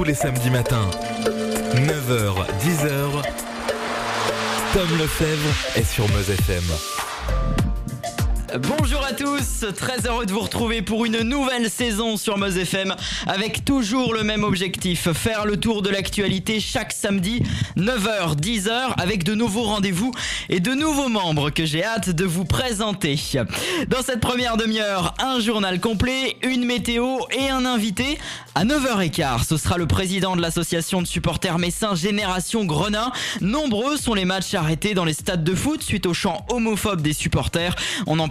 tous les samedis matins. 9h, 10h. Tom Lefebvre est sur Meuse FM. Bonjour à tous, très heureux de vous retrouver pour une nouvelle saison sur Meuse avec toujours le même objectif, faire le tour de l'actualité chaque samedi 9h 10h avec de nouveaux rendez-vous et de nouveaux membres que j'ai hâte de vous présenter. Dans cette première demi-heure, un journal complet, une météo et un invité. À 9h15, ce sera le président de l'association de supporters messins Génération Grenin. Nombreux sont les matchs arrêtés dans les stades de foot suite au chant homophobe des supporters.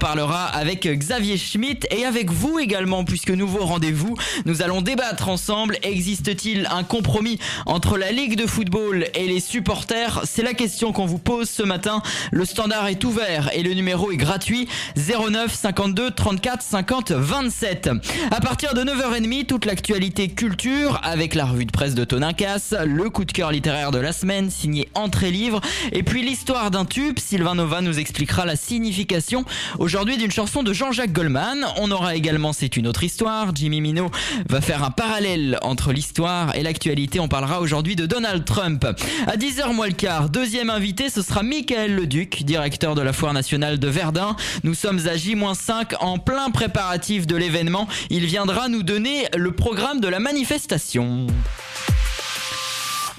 Parlera avec Xavier Schmitt et avec vous également puisque nouveau rendez-vous. Nous allons débattre ensemble. Existe-t-il un compromis entre la Ligue de football et les supporters? C'est la question qu'on vous pose ce matin. Le standard est ouvert et le numéro est gratuit 09 52 34 50 27. À partir de 9h30, toute l'actualité culture avec la revue de presse de Toninkas, le coup de cœur littéraire de la semaine signé Entrée Livre et puis l'histoire d'un tube. Sylvain Nova nous expliquera la signification aujourd'hui d'une chanson de Jean-Jacques Goldman. On aura également C'est une autre histoire. Jimmy Minot va faire un parallèle entre l'histoire et l'actualité. On parlera aujourd'hui de Donald Trump. À 10h moins le quart, deuxième invité, ce sera Michael Leduc, directeur de la Foire nationale de Verdun. Nous sommes à J-5 en plein préparatif de l'événement. Il viendra nous donner le programme de la manifestation.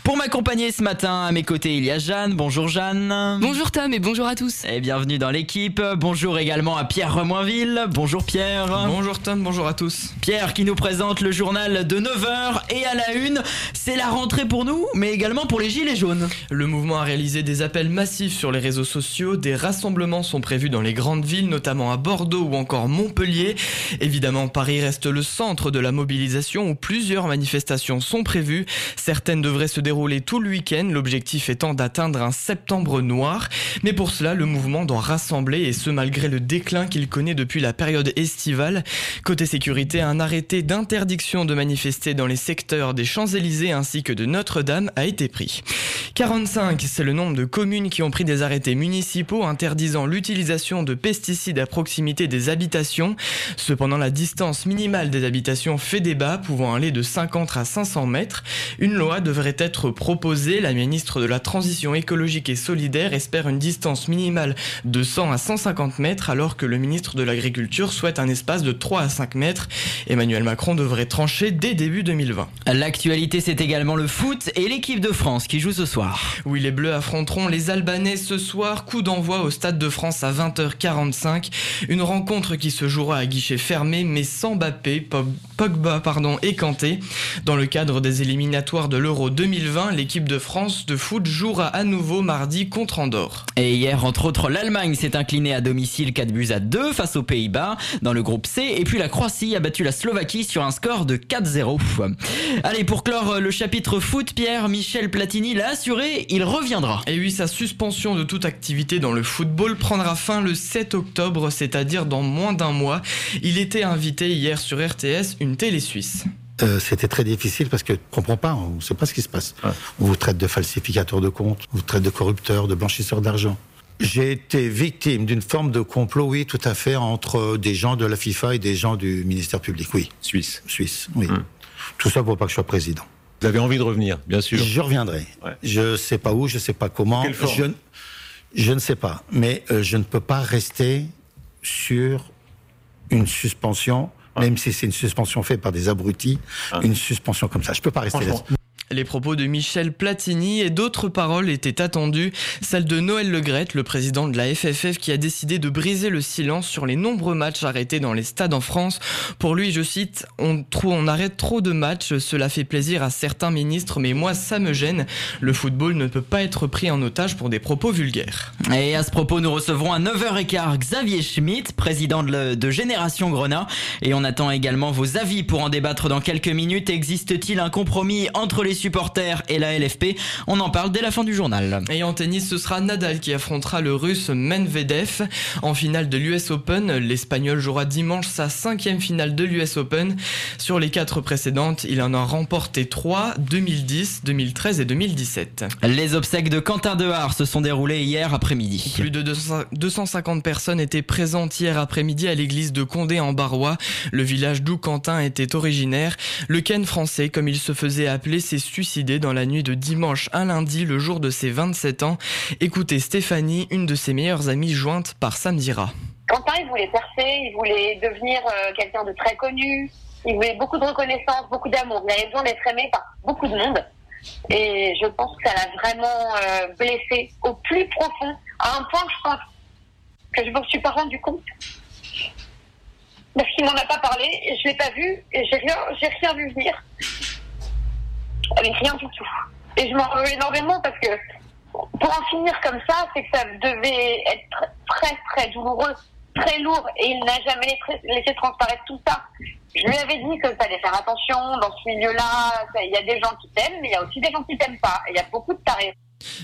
Pour m'accompagner ce matin, à mes côtés, il y a Jeanne. Bonjour Jeanne. Bonjour Tom et bonjour à tous. Et bienvenue dans l'équipe. Bonjour également à Pierre Remoinville. Bonjour Pierre. Bonjour Tom, bonjour à tous. Pierre qui nous présente le journal de 9h et à la une, c'est la rentrée pour nous, mais également pour les Gilets jaunes. Le mouvement a réalisé des appels massifs sur les réseaux sociaux. Des rassemblements sont prévus dans les grandes villes, notamment à Bordeaux ou encore Montpellier. Évidemment, Paris reste le centre de la mobilisation où plusieurs manifestations sont prévues. Certaines devraient se dérouler tout le week-end, l'objectif étant d'atteindre un septembre noir. Mais pour cela, le mouvement doit rassembler et ce malgré le déclin qu'il connaît depuis la période estivale. Côté sécurité, un arrêté d'interdiction de manifester dans les secteurs des Champs-Élysées ainsi que de Notre-Dame a été pris. 45, c'est le nombre de communes qui ont pris des arrêtés municipaux interdisant l'utilisation de pesticides à proximité des habitations. Cependant, la distance minimale des habitations fait débat, pouvant aller de 50 à 500 mètres. Une loi devrait être proposée. La ministre de la Transition écologique et solidaire espère une distance minimale de 100 à 150 mètres, alors que le ministre de l'Agriculture souhaite un espace de 3 à 5 mètres. Emmanuel Macron devrait trancher dès début 2020. L'actualité, c'est également le foot et l'équipe de France qui joue ce soir. Oui, les Bleus affronteront les Albanais ce soir. Coup d'envoi au Stade de France à 20h45. Une rencontre qui se jouera à guichet fermé, mais sans Mbappé, Pogba pardon, et Kanté. Dans le cadre des éliminatoires de l'Euro 2020, l'équipe de France de foot jouera à nouveau mardi contre Andorre. Et hier, entre autres, l'Allemagne s'est inclinée à domicile 4 buts à 2 face aux Pays-Bas dans le groupe C. Et puis la Croatie a battu la Slovaquie sur un score de 4-0. Allez, pour clore le chapitre foot, Pierre Michel Platini l'a assuré, il reviendra. Et oui, sa suspension de toute activité dans le football prendra fin le 7 octobre, c'est-à-dire dans moins d'un mois. Il était invité hier sur RTS, une télé suisse. Euh, c'était très difficile parce que on comprend pas, on ne sait pas ce qui se passe. On vous traite de falsificateur de comptes, on vous traite de corrupteur, de blanchisseur d'argent. J'ai été victime d'une forme de complot, oui, tout à fait, entre des gens de la FIFA et des gens du ministère public, oui. Suisse. Suisse, oui. Hum. Tout ça pour pas que je sois président. Vous avez envie de revenir, bien sûr. Je reviendrai. Je sais pas où, je sais pas comment. Je, je, ne sais pas, mais euh, je ne peux pas rester sur une suspension même si c'est une suspension faite par des abrutis, une suspension comme ça. Je peux pas rester là. Les propos de Michel Platini et d'autres paroles étaient attendues, celle de Noël Legrette, le président de la FFF, qui a décidé de briser le silence sur les nombreux matchs arrêtés dans les stades en France. Pour lui, je cite, on, on arrête trop de matchs, cela fait plaisir à certains ministres, mais moi ça me gêne. Le football ne peut pas être pris en otage pour des propos vulgaires. Et à ce propos, nous recevrons à 9h15 Xavier Schmitt, président de, de Génération Grenat, et on attend également vos avis pour en débattre dans quelques minutes. Existe-t-il un compromis entre les supporters et la LFP. On en parle dès la fin du journal. Et en tennis, ce sera Nadal qui affrontera le russe Medvedev en finale de l'US Open. L'Espagnol jouera dimanche sa cinquième finale de l'US Open. Sur les quatre précédentes, il en a remporté 3, 2010, 2013 et 2017. Les obsèques de Quentin Dehar se sont déroulées hier après-midi. Plus de 250 personnes étaient présentes hier après-midi à l'église de Condé en Barrois, le village d'où Quentin était originaire. Le Ken français, comme il se faisait appeler, s'est suicidé dans la nuit de dimanche à lundi, le jour de ses 27 ans. Écoutez Stéphanie, une de ses meilleures amies jointe par Samdira. Quentin, il voulait percer, il voulait devenir euh, quelqu'un de très connu, il voulait beaucoup de reconnaissance, beaucoup d'amour. Il avait besoin d'être aimé par beaucoup de monde. Et je pense que ça l'a vraiment euh, blessé au plus profond, à un point, je pense, que je ne me suis pas rendu compte. Parce qu'il m'en a pas parlé, et je l'ai pas vu, et j'ai rien, j'ai rien vu venir. Avec rien du tout. Et je m'en veux énormément parce que pour en finir comme ça, c'est que ça devait être très très douloureux, très lourd, et il n'a jamais laissé transparaître tout ça. Je lui avais dit que ça allait faire attention dans ce milieu-là. Il y a des gens qui t'aiment, mais il y a aussi des gens qui t'aiment pas. il y a beaucoup de tarés.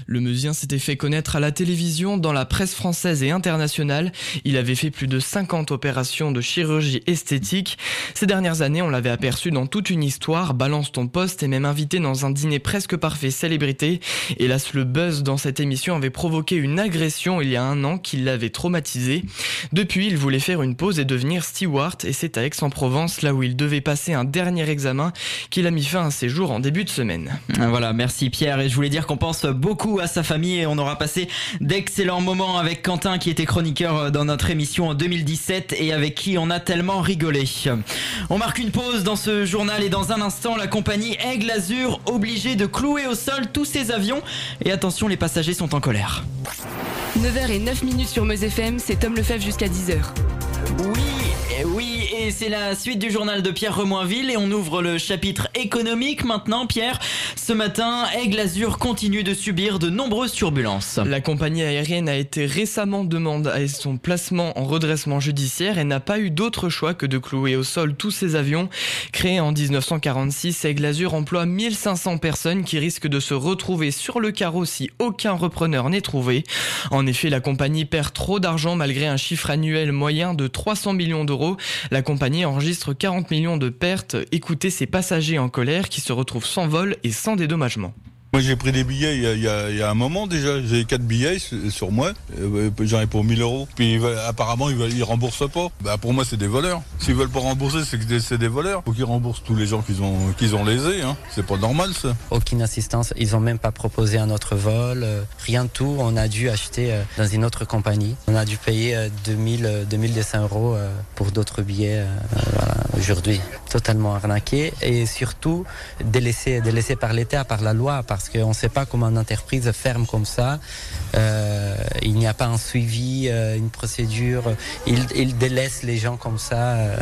Le musicien s'était fait connaître à la télévision, dans la presse française et internationale. Il avait fait plus de 50 opérations de chirurgie esthétique. Ces dernières années, on l'avait aperçu dans toute une histoire, balance ton poste et même invité dans un dîner presque parfait célébrité. Hélas, le buzz dans cette émission avait provoqué une agression il y a un an qui l'avait traumatisé. Depuis, il voulait faire une pause et devenir steward et c'est à Aix-en-Provence, là où il devait passer un dernier examen, qu'il a mis fin à ses jours en début de semaine. Voilà, merci Pierre et je voulais dire qu'on pense beaucoup à sa famille et on aura passé d'excellents moments avec Quentin qui était chroniqueur euh, dans notre émission en 2017 et avec qui on a tellement rigolé. On marque une pause dans ce journal et dans un instant la compagnie Aigle Azur obligée de clouer au sol tous ses avions et attention les passagers sont en colère. 9h et 9 minutes sur Meuse FM, c'est Tom Lefebvre jusqu'à 10h. Oui, oui, c'est la suite du journal de Pierre Remoinville et on ouvre le chapitre économique maintenant. Pierre, ce matin, Aigle Azur continue de subir de nombreuses turbulences. La compagnie aérienne a été récemment demandée à son placement en redressement judiciaire et n'a pas eu d'autre choix que de clouer au sol tous ses avions. Créé en 1946, Aigle Azur emploie 1500 personnes qui risquent de se retrouver sur le carreau si aucun repreneur n'est trouvé. En effet, la compagnie perd trop d'argent malgré un chiffre annuel moyen de 300 millions d'euros. Enregistre 40 millions de pertes. Écoutez ces passagers en colère qui se retrouvent sans vol et sans dédommagement. Moi j'ai pris des billets il y, a, un moment déjà, j'ai quatre billets sur moi, euh, j'en ai pour 1000 euros. Puis apparemment ils, ne remboursent pas. Bah, pour moi c'est des voleurs. S'ils veulent pas rembourser c'est des voleurs. Faut qu'ils remboursent tous les gens qu'ils ont, qu'ils ont lésés. Hein. C'est pas normal ça. Aucune assistance, ils ont même pas proposé un autre vol, euh, rien de tout. On a dû acheter euh, dans une autre compagnie. On a dû payer 2000, 2200 euros pour d'autres billets aujourd'hui. Totalement arnaqué et surtout délaissé, délaissé par l'État, par la loi, parce parce qu'on ne sait pas comment une entreprise ferme comme ça. Euh, il n'y a pas un suivi, euh, une procédure. Il, il, délaisse les gens comme ça euh,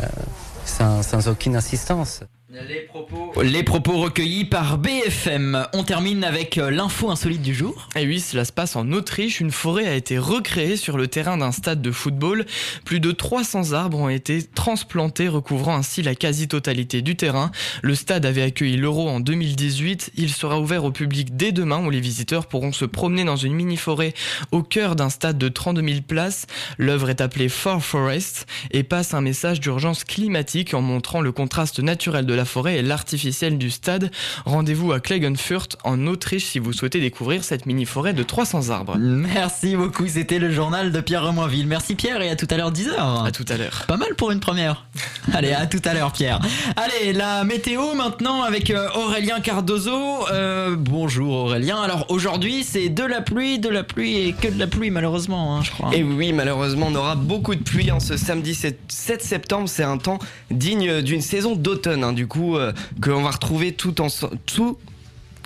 sans, sans aucune assistance. Les propos... Les propos recueillis par BFM. On termine avec euh, l'info insolite du jour. Et oui, cela se passe en Autriche. Une forêt a été recréée sur le terrain d'un stade de football. Plus de 300 arbres ont été transplantés, recouvrant ainsi la quasi-totalité du terrain. Le stade avait accueilli l'Euro en 2018. Il sera ouvert au public dès demain où les visiteurs pourront se promener dans une mini-forêt au cœur d'un stade de 32 000 places. L'œuvre est appelée Far Forest et passe un message d'urgence climatique en montrant le contraste naturel de la forêt et l'artificiel du stade. Rendez-vous à Klagenfurt en Autriche si vous souhaitez découvrir cette mini-forêt de 300 arbres. Merci beaucoup, c'était le journal de Pierre Remoinville. Merci Pierre et à tout à l'heure 10h. À tout à l'heure. Pas mal pour une première. Allez, à tout à l'heure Pierre. Allez, la météo maintenant avec euh, Aurélien Cardozo. Euh, bonjour Aurélien. Alors aujourd'hui c'est de la pluie, de la pluie et que de la pluie malheureusement, hein, je crois. Et oui, malheureusement on aura beaucoup de pluie en ce samedi 7 septembre. C'est un temps digne d'une saison d'automne. Hein, du coup euh, qu'on va retrouver tout en tout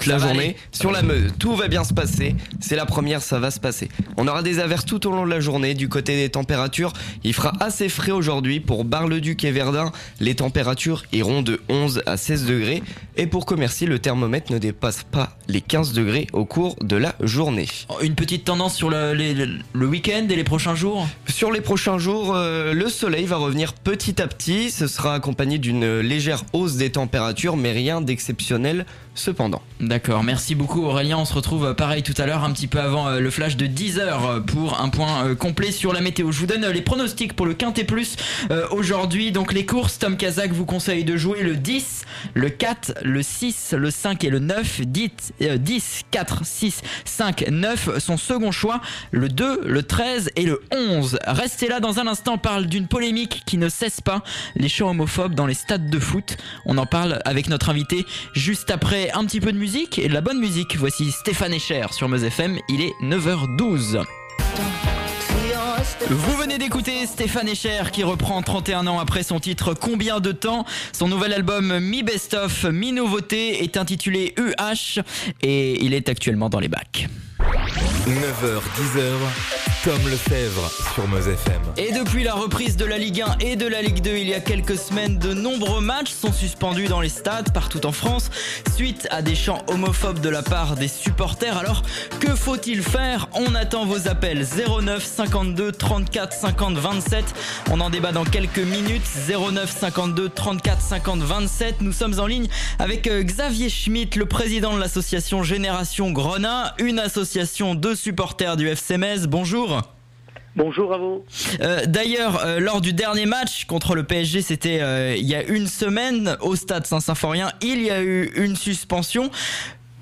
la journée sur la Meuse. Tout va bien se passer. C'est la première, ça va se passer. On aura des averses tout au long de la journée. Du côté des températures, il fera assez frais aujourd'hui. Pour Bar-le-Duc et Verdun, les températures iront de 11 à 16 degrés. Et pour Commercy, le thermomètre ne dépasse pas les 15 degrés au cours de la journée. Une petite tendance sur le, le, week-end et les prochains jours? Sur les prochains jours, euh, le soleil va revenir petit à petit. Ce sera accompagné d'une légère hausse des températures, mais rien d'exceptionnel cependant. D'accord, merci beaucoup Aurélien. On se retrouve euh, pareil tout à l'heure, un petit peu avant euh, le flash de 10h pour un point complet sur la météo. Je vous donne les pronostics pour le Quintet Plus aujourd'hui. Donc les courses, Tom Kazak vous conseille de jouer le 10, le 4, le 6, le 5 et le 9. 10, 10 4, 6, 5, 9. Son second choix, le 2, le 13 et le 11. Restez là dans un instant, on parle d'une polémique qui ne cesse pas. Les chants homophobes dans les stades de foot. On en parle avec notre invité juste après un petit peu de musique et de la bonne musique. Voici Stéphane Echer sur Meuse FM. Il est 9h12. Vous venez d'écouter Stéphane Echer qui reprend 31 ans après son titre Combien de temps? Son nouvel album Mi Best of, Mi Nouveauté est intitulé UH et il est actuellement dans les bacs. 9h, 10h, Tom Lefebvre sur Meuse FM. Et depuis la reprise de la Ligue 1 et de la Ligue 2 il y a quelques semaines, de nombreux matchs sont suspendus dans les stades partout en France suite à des chants homophobes de la part des supporters. Alors, que faut-il faire? On attend vos appels 09 52 34 50 27. On en débat dans quelques minutes 09 52 34 50 27. Nous sommes en ligne avec euh, Xavier Schmitt, le président de l'association Génération Grenat, une association de supporters du FC Metz. Bonjour. Bonjour à vous. Euh, d'ailleurs, euh, lors du dernier match contre le PSG, c'était euh, il y a une semaine au stade Saint-Symphorien, il y a eu une suspension.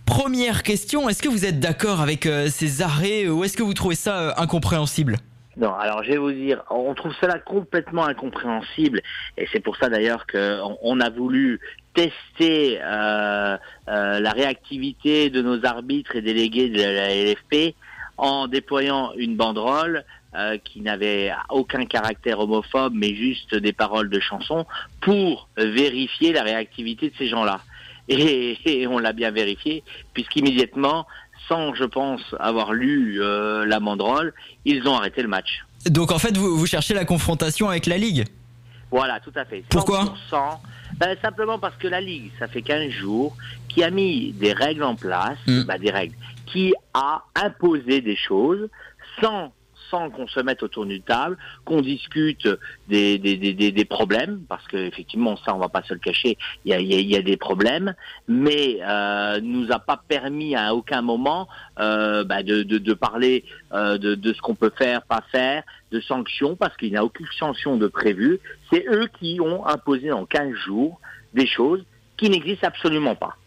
Première question, est-ce que vous êtes d'accord avec ces arrêts ou est-ce que vous trouvez ça incompréhensible? Non, alors je vais vous dire, on trouve cela complètement incompréhensible, et c'est pour ça d'ailleurs qu'on on a voulu tester euh, euh, la réactivité de nos arbitres et délégués de la LFP en déployant une banderole euh, qui n'avait aucun caractère homophobe, mais juste des paroles de chansons, pour vérifier la réactivité de ces gens-là. Et, on l'a bien vérifié, puisqu'immédiatement, sans, je pense, avoir lu la banderole, ils ont arrêté le match. Donc en fait, vous, vous cherchez la confrontation avec la Ligue? Voilà, tout à fait. Pourquoi? Ben, Simplement parce que la Ligue, ça fait 15 jours, qui a mis des règles en place, mm. ben, des règles, qui a imposé des choses sans sans qu'on se mette autour d'une table, qu'on discute des, des, des, des, problèmes, parce qu'effectivement, ça, on va pas se le cacher, il y a, y a, des problèmes, mais euh, nous a pas permis à aucun moment euh, bah, de, de, parler euh, de, de ce qu'on peut faire, pas faire, de sanctions, parce qu'il n'y a aucune sanction de prévue. C'est eux qui ont imposé en 15 jours des choses qui n'existent absolument pas.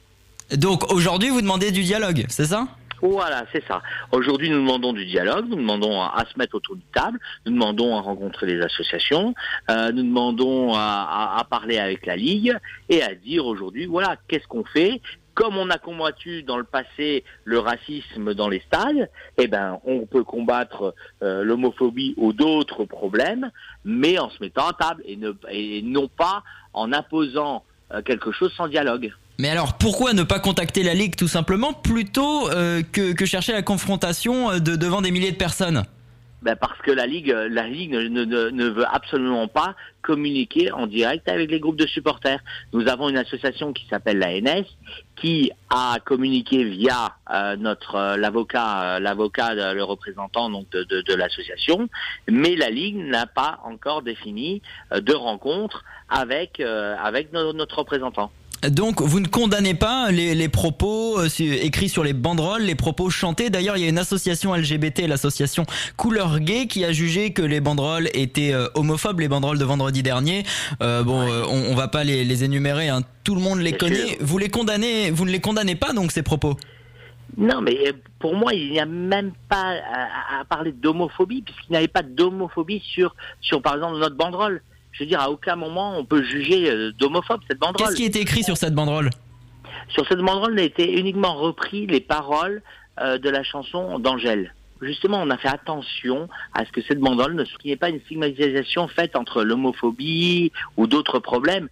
Donc aujourd'hui, vous demandez du dialogue, c'est ça? Voilà, c'est ça. Aujourd'hui, nous demandons du dialogue, nous demandons à, se mettre autour d'une table, nous demandons à rencontrer les associations, euh, nous demandons à, parler avec la Ligue et à dire aujourd'hui, voilà, qu'est-ce qu'on fait? Comme on a combattu dans le passé le racisme dans les stades, eh ben, on peut combattre euh, l'homophobie ou d'autres problèmes, mais en se mettant à table et, ne, et non pas en imposant euh, quelque chose sans dialogue. Mais alors pourquoi ne pas contacter la Ligue tout simplement plutôt euh, que, chercher la confrontation euh, de, devant des milliers de personnes? Ben parce que la Ligue, la Ligue ne, veut absolument pas communiquer en direct avec les groupes de supporters. Nous avons une association qui s'appelle l'ANS qui a communiqué via euh, notre l'avocat, l'avocat, le représentant donc de, de, l'association, mais la Ligue n'a pas encore défini de rencontre avec avec notre représentant. Donc vous ne condamnez pas les, propos euh, écrits sur les banderoles, les propos chantés. D'ailleurs, il y a une association LGBT, l'association Couleur Gay, qui a jugé que les banderoles étaient euh, homophobes, les banderoles de vendredi dernier. Euh, bon, on, va pas les, énumérer, hein. tout le monde les connaît. Vous les condamnez, vous ne les condamnez pas donc ces propos? Non, mais pour moi, il n'y a même pas à, parler d'homophobie, puisqu'il n'y avait pas d'homophobie sur, sur, par exemple, notre banderole je veux dire, à aucun moment on peut juger euh, d'homophobe cette banderole. Qu'est-ce qui est écrit sur cette banderole? Sur cette banderole, il a été uniquement repris les paroles euh, de la chanson d'Angèle. Justement, on a fait attention à ce que cette banderole ne soit pas une stigmatisation faite entre l'homophobie ou d'autres problèmes.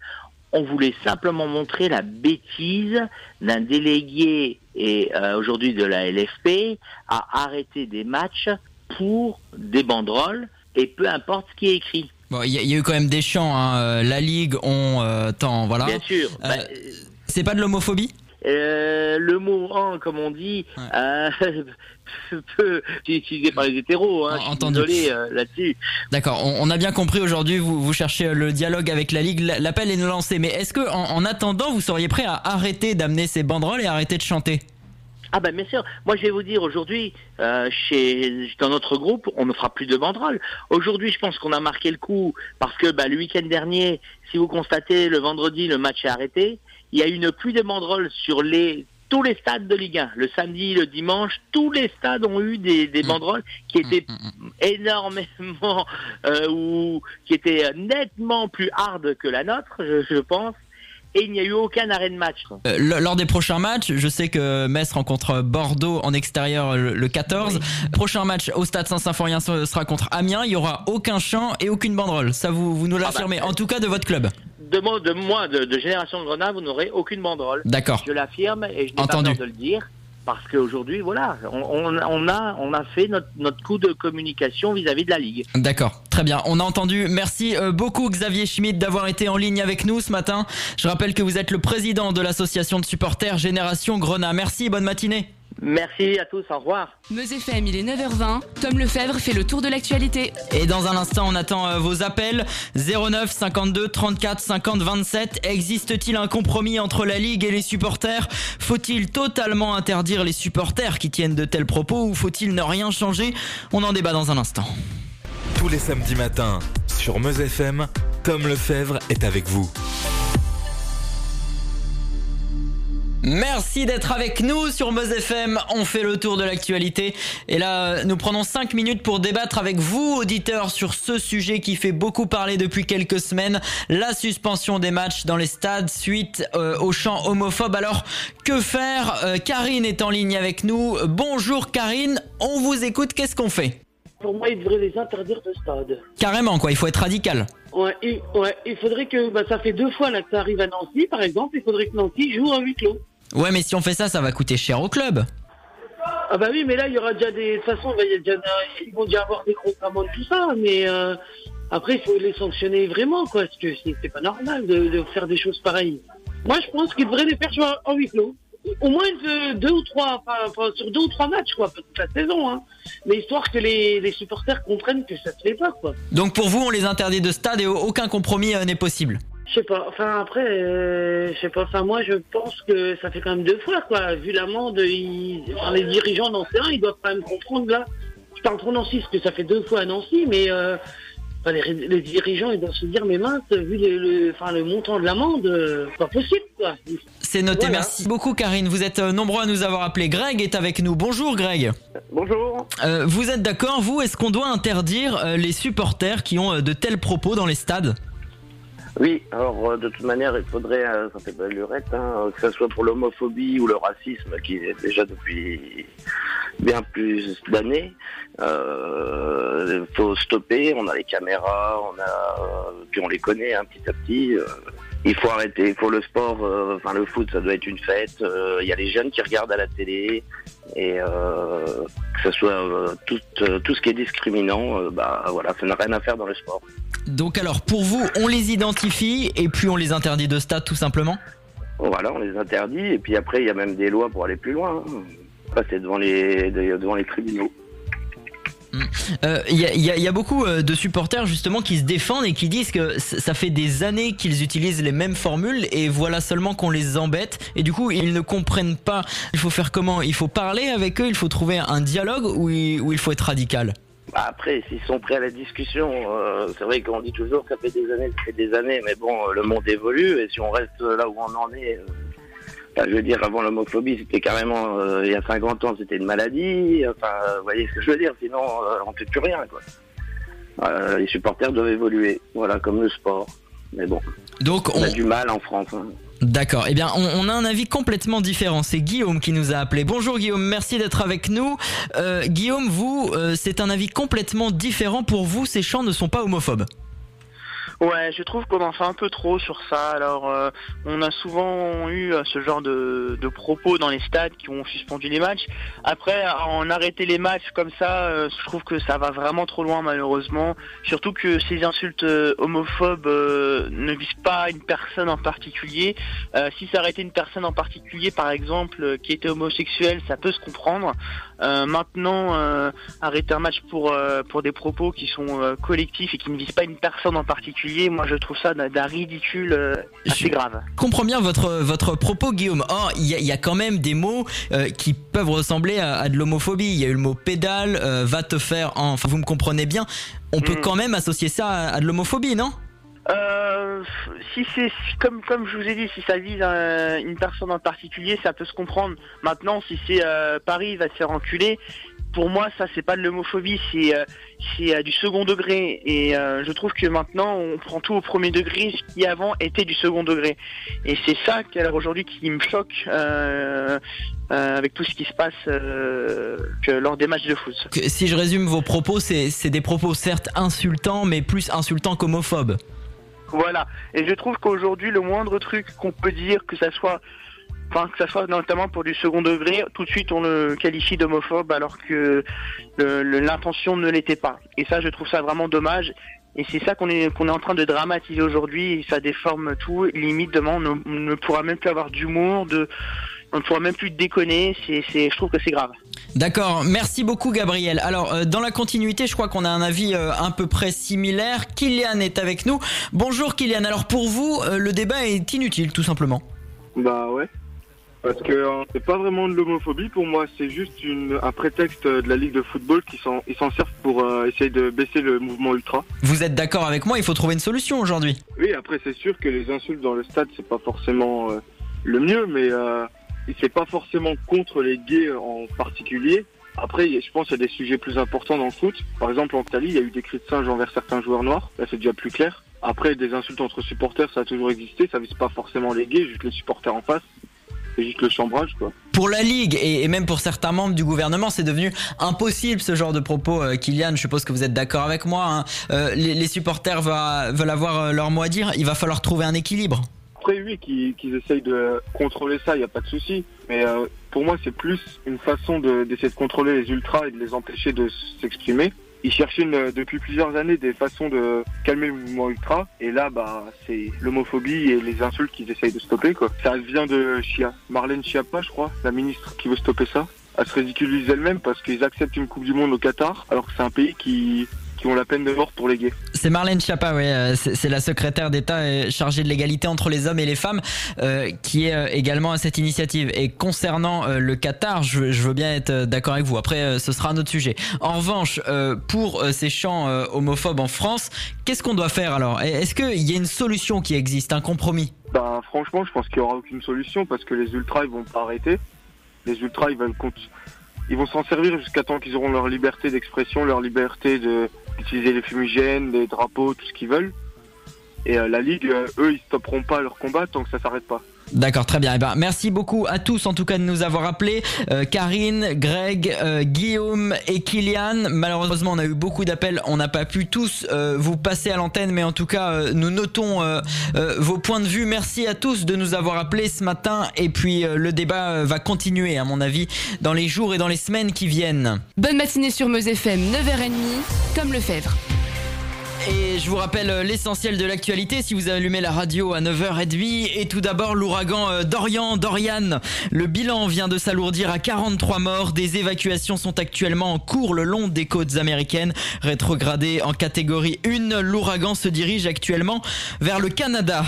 On voulait simplement montrer la bêtise d'un délégué et euh, aujourd'hui de la LFP à arrêter des matchs pour des banderoles et peu importe ce qui est écrit. Bon, il y, a eu quand même des chants. Hein. Euh, la Ligue, on euh, tant, voilà. Bien sûr. Euh, bah, c'est pas de l'homophobie? euh, le mot en, comme on dit, euh, peut être utilisé par les hétéros. Hein, Entendu. désolé euh, là-dessus. D'accord, on, on a bien compris aujourd'hui, vous, vous cherchez le dialogue avec la Ligue, l'appel est lancé, mais est-ce que en, en attendant, vous seriez prêt à arrêter d'amener ces banderoles et arrêter de chanter? Ah ben bien sûr. Moi je vais vous dire aujourd'hui, euh, chez dans notre groupe, on ne fera plus de banderoles. Aujourd'hui, je pense qu'on a marqué le coup parce que bah, le week-end dernier, si vous constatez, le vendredi, le match est arrêté. Il y a eu une pluie de banderoles sur les tous les stades de Ligue 1. Le samedi, le dimanche, tous les stades ont eu des, des banderoles qui étaient énormément euh, ou qui étaient nettement plus hard que la nôtre, je, je pense. Et il n'y a eu aucun arrêt de match. Euh, Lors des prochains matchs, je sais que Metz rencontre Bordeaux en extérieur le, le 14. Prochain match au stade Saint-Symphorien sera contre Amiens. Il y aura aucun chant et aucune banderole. Ça, vous, vous nous l'affirmez. En tout cas, de votre club. de moi, de, moi de, de Génération de Grenade, vous n'aurez aucune banderole. D'accord. Je l'affirme et je n'ai pas peur de le dire. Parce qu'aujourd'hui, voilà, on, a, fait notre, coup de communication vis-à-vis de la Ligue. D'accord, très bien. On a entendu. Merci euh, beaucoup Xavier Schmidt d'avoir été en ligne avec nous ce matin. Je rappelle que vous êtes le président de l'association de supporters Génération Grenat. Merci, bonne matinée. Merci à tous, au revoir. Meuse FM, il est 9h20. Tom Lefebvre fait le tour de l'actualité. Et dans un instant, on attend euh, vos appels 09 52 34 50 27. Existe-t-il un compromis entre la Ligue et les supporters? Faut-il totalement interdire les supporters qui tiennent de tels propos ou faut-il ne rien changer? On en débat dans un instant. Tous les samedis matins, sur Meuse FM, Tom Lefebvre est avec vous. Merci d'être avec nous sur Buzz FM. On fait le tour de l'actualité. Et là, nous prenons 5 minutes pour débattre avec vous, auditeurs, sur ce sujet qui fait beaucoup parler depuis quelques semaines. La suspension des matchs dans les stades suite euh, au chant homophobe. Alors, que faire? Euh, Karine est en ligne avec nous. Bonjour Karine, on vous écoute. Qu'est-ce qu'on fait? Pour moi, il devrait les interdire de stade. Carrément, quoi. Il faut être radical. Ouais, il, ouais, il faudrait que, bah, ça fait deux fois là que ça arrive à Nancy, par exemple, il faudrait que Nancy joue à huis clos. Ouais, mais si on fait ça, ça va coûter cher au club. Ah bah oui, mais là, il y aura déjà des... De toute façon, bah, il y a déjà... ils vont déjà avoir des gros amendes, tout ça, mais euh, après, il faut les sanctionner vraiment, quoi, parce que c'est c'est pas normal de, de faire des choses pareilles. Moi, je pense qu'ils devraient les faire jouer en huis clos. Au moins deux ou trois, enfin, sur deux ou trois matchs, quoi, toute la saison, hein. Mais histoire que les, les supporters comprennent que ça se fait pas, quoi. Donc pour vous, on les interdit de stade et aucun compromis euh, n'est possible? Je sais pas. Enfin après, euh, je sais pas. Enfin moi, je pense que ça fait quand même deux fois quoi. Vu l'amende, ils... enfin, les dirigeants d'anciens, ils doivent quand même comprendre là. Je parle pour Nancy parce que ça fait deux fois à Nancy, mais euh, enfin, les, les dirigeants, ils doivent se dire mais mince, vu le, le- enfin, le montant de l'amende, euh, c'est pas possible quoi. C'est noté, Voilà. merci beaucoup Karine. Vous êtes euh, nombreux à nous avoir appelé. Greg est avec nous. Bonjour Greg. Bonjour. Euh, vous êtes d'accord, vous, est-ce qu'on doit interdire euh, les supporters qui ont euh, de tels propos dans les stades? Oui, alors euh, de toute manière, il faudrait, euh, ça fait pas lurette, hein, que ce soit pour l'homophobie ou le racisme, qui est déjà depuis bien plus d'années, euh, il faut stopper. On a les caméras, on a, euh, puis on les connaît hein, petit à petit. euh, il faut arrêter. Il faut le sport, euh, enfin le foot, ça doit être une fête. euh, Il y a les jeunes qui regardent à la télé et euh, que ce soit euh, tout, euh, tout ce qui est discriminant, euh, bah voilà, ça n'a rien à faire dans le sport. Donc alors, pour vous, on les identifie et puis on les interdit de stade tout simplement Voilà, on les interdit, et puis après, il y a même des lois pour aller plus loin. hein. Passer devant les, devant les tribunaux. Euh, Il y, a, il y a- il y a beaucoup euh, de supporters justement qui se défendent et qui disent que ça fait des années qu'ils utilisent les mêmes formules et voilà seulement qu'on les embête et du coup ils ne comprennent pas. Il faut faire comment? Il faut parler avec eux, il faut trouver un dialogue ou il, ou il faut être radical? Bah, après, s'ils sont prêts à la discussion, euh, c'est vrai qu'on dit toujours que ça fait des années, ça fait des années, mais bon, euh, le monde évolue, et si on reste là où on en est, euh, je veux dire, avant l'homophobie, c'était carrément, euh, il y a 50 ans, c'était une maladie, enfin, euh, vous voyez ce que je veux dire, sinon, euh, on fait plus rien, quoi. Euh, les supporters doivent évoluer, voilà, comme le sport. Mais bon, Donc on a du mal en France. hein. D'accord. Eh bien, on, a un avis complètement différent. C'est Guillaume qui nous a appelé. Bonjour Guillaume, merci d'être avec nous. Euh, Guillaume, vous, euh, c'est un avis complètement différent. Pour vous, ces chants ne sont pas homophobes. Ouais, je trouve qu'on en fait un peu trop sur ça. Alors, euh, on a souvent eu euh, ce genre de, de, propos dans les stades qui ont suspendu les matchs. Après, en arrêter les matchs comme ça, euh, je trouve que ça va vraiment trop loin malheureusement. Surtout que ces insultes homophobes ne visent pas une personne en particulier. si ça arrêtait une personne en particulier, par exemple, qui était homosexuelle, ça peut se comprendre. maintenant, arrêter un match pour pour des propos qui sont collectifs et qui ne visent pas une personne en particulier moi je trouve ça d'un ridicule euh, assez grave. Je comprends bien votre, votre propos, Guillaume. Or, il y, a quand même des mots euh, qui peuvent ressembler à, de l'homophobie. Il y a eu le mot pédale, euh, va te faire, enfin vous me comprenez bien. On peut mm. quand même associer ça à, de l'homophobie, non? Si c'est comme comme je vous ai dit, si ça vise une personne en particulier, ça peut se comprendre. Maintenant, si c'est Paris va se faire enculer, pour moi, ça c'est pas de l'homophobie, c'est euh, c'est euh, du second degré. Et euh, je trouve que maintenant, on prend tout au premier degré, ce qui avant était du second degré. Et c'est ça aujourd'hui qui me choque avec tout ce qui se passe que lors des matchs de foot. Si je résume vos propos, c'est des propos certes insultants, mais plus insultants qu'homophobes. Voilà. Et je trouve qu'aujourd'hui, le moindre truc qu'on peut dire, que ça soit enfin que ça soit notamment pour du second degré, tout de suite on le qualifie d'homophobe alors que l'intention ne l'était pas. Et ça, je trouve ça vraiment dommage. Et c'est ça qu'on est qu'on est en train de dramatiser aujourd'hui. Ça déforme tout. Limite, demain, on ne, pourra même plus avoir d'humour, de on ne pourra même plus déconner. C'est, je trouve que c'est grave. D'accord, merci beaucoup Gabriel. Alors euh, dans la continuité, je crois qu'on a un avis euh, à peu près similaire. Kylian est avec nous. Bonjour Kylian. Alors pour vous, euh, le débat est inutile tout simplement. Bah ouais. Parce que euh, c'est pas vraiment de l'homophobie pour moi, c'est juste une, un prétexte de la Ligue de football qui s'en, ils s'en servent pour euh, essayer de baisser le mouvement ultra. Vous êtes d'accord avec moi, il faut trouver une solution aujourd'hui. Oui, après c'est sûr que les insultes dans le stade c'est pas forcément euh, le mieux, mais c'est pas forcément contre les gays en particulier. Après, je pense qu'il y a des sujets plus importants dans le foot. Par exemple, en Italie, il y a eu des cris de singe envers certains joueurs noirs. Là, c'est déjà plus clair. Après, des insultes entre supporters, ça a toujours existé. Ça vise pas forcément les gays, juste les supporters en face c'est juste le chambrage quoi. Pour la Ligue et, même pour certains membres du gouvernement, c'est devenu impossible ce genre de propos. Euh, Kylian, je suppose que vous êtes d'accord avec moi. Hein. Euh, les, supporters veulent, avoir euh, leur mot à dire. Il va falloir trouver un équilibre. Après, oui, qu'ils essayent de contrôler ça, il n'y a pas de souci. Mais pour moi, c'est plus une façon d'essayer de contrôler les ultras et de les empêcher de s'exprimer ils cherchaient depuis plusieurs années des façons de calmer le mouvement ultra. Et là, bah, c'est l'homophobie et les insultes qu'ils essayent de stopper, quoi. Ça vient de Chia, Marlène Schiappa, je crois, la ministre qui veut stopper ça. Elle se ridiculise elle-même parce qu'ils acceptent une Coupe du Monde au Qatar, alors que c'est un pays qui qui ont la peine de mort pour les gays. C'est Marlène Schiappa, oui, euh, c'est la secrétaire d'État euh, chargée de l'égalité entre les hommes et les femmes euh, qui est également à cette initiative. Et concernant le Qatar, je, veux bien être d'accord avec vous. Après, ce sera un autre sujet. En revanche, pour ces chants homophobes en France, qu'est-ce qu'on doit faire alors? Est-ce qu'il y a une solution qui existe, un compromis? Ben, Franchement, je pense qu'il n'y aura aucune solution parce que les ultras, ils vont pas arrêter. Les ultras, ils veulent ils vont s'en servir jusqu'à temps qu'ils auront leur liberté d'expression, leur liberté de, utiliser les fumigènes, les drapeaux, tout ce qu'ils veulent. Et euh, la Ligue, euh, eux, ils stopperont pas leur combat tant que ça s'arrête pas. D'accord, très bien. Eh ben, merci beaucoup à tous en tout cas de nous avoir appelés. Euh, Karine, Greg, Guillaume et Kylian. Malheureusement, on a eu beaucoup d'appels. On n'a pas pu tous vous passer à l'antenne, mais en tout cas, nous notons vos points de vue. Merci à tous de nous avoir appelés ce matin. Et puis, le débat va continuer, à mon avis, dans les jours et dans les semaines qui viennent. Bonne matinée sur Meuse FM, 9h30, comme le Lefebvre. Et je vous rappelle euh, l'essentiel de l'actualité si vous allumez la radio à 9h30. Et tout d'abord, l'ouragan euh, Dorian, Dorian. Le bilan vient de s'alourdir à 43 morts. Des évacuations sont actuellement en cours le long des côtes américaines. Rétrogradé en catégorie 1, l'ouragan se dirige actuellement vers le Canada.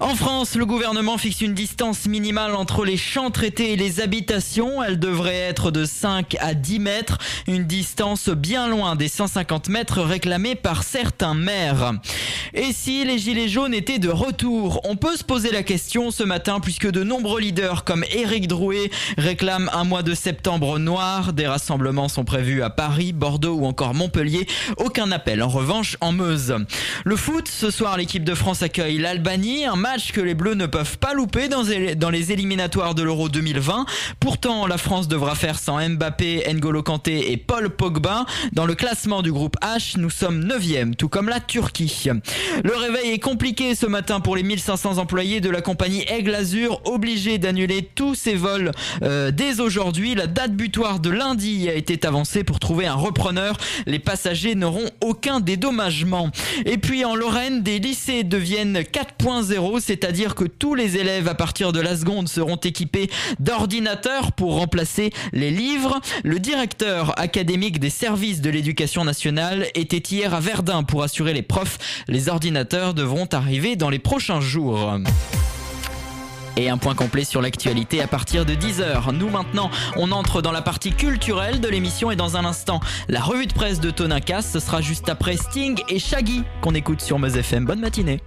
En France, le gouvernement fixe une distance minimale entre les champs traités et les habitations. Elle devrait être de 5 à 10 mètres. Une distance bien loin des 150 mètres réclamés par certains Et si les Gilets jaunes étaient de retour? On peut se poser la question ce matin puisque de nombreux leaders comme Éric Drouet réclament un mois de septembre noir. Des rassemblements sont prévus à Paris, Bordeaux ou encore Montpellier. Aucun appel en revanche en Meuse. Le foot, ce soir l'équipe de France accueille l'Albanie, un match que les Bleus ne peuvent pas louper dans les éliminatoires de l'Euro 2020. Pourtant, la France devra faire sans Mbappé, N'Golo Kanté et Paul Pogba. Dans le classement du groupe H, nous sommes 9e tout comme la Turquie. Le réveil est compliqué ce matin pour les 1500 employés de la compagnie Aigle Azur, obligés d'annuler tous ses vols euh, dès aujourd'hui. La date butoir de lundi a été avancée pour trouver un repreneur. Les passagers n'auront aucun dédommagement. Et puis en Lorraine, des lycées deviennent 4.0, c'est-à-dire que tous les élèves à partir de la seconde seront équipés d'ordinateurs pour remplacer les livres. Le directeur académique des services de l'éducation nationale était hier à Verdun pour assurer les profs. Les ordinateurs devront arriver dans les prochains jours. Et un point complet sur l'actualité à partir de 10h. Nous maintenant, on entre dans la partie culturelle de l'émission et dans un instant, la revue de presse de Tonin Cass. Ce sera juste après Sting et Shaggy qu'on écoute sur Meuse FM. Bonne matinée.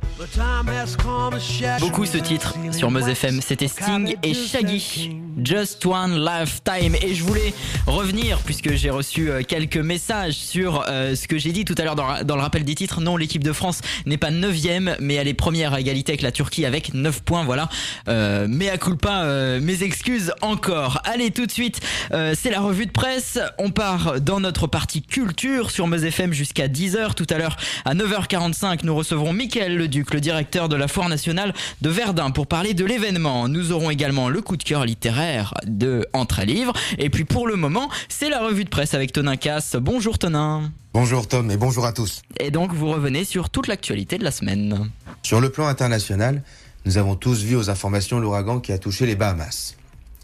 Beaucoup ce titre sur Meuse FM, c'était Sting et Shaggy. Just One Lifetime. Et je voulais revenir, puisque j'ai reçu euh, quelques messages sur euh, ce que j'ai dit tout à l'heure dans, le rappel des titres. Non, l'équipe de France n'est pas 9 mais elle est première à égalité avec la Turquie avec 9 points. Voilà. Euh, mais à culpa, euh, mes excuses encore. Allez, tout de suite, euh, c'est la revue de presse. On part dans notre partie culture sur Meuse FM jusqu'à 10h. Tout à l'heure, à 9h45, nous recevrons Mickaël Leduc, le directeur de la Foire nationale de Verdun, pour parler de l'événement. Nous aurons également le coup de cœur littéraire de Entre Livres. Et puis pour le moment, c'est la revue de presse avec Tonin Casse. Bonjour Tonin. Bonjour Tom et bonjour à tous. Et donc vous revenez sur toute l'actualité de la semaine. Sur le plan international, nous avons tous vu aux informations l'ouragan qui a touché les Bahamas.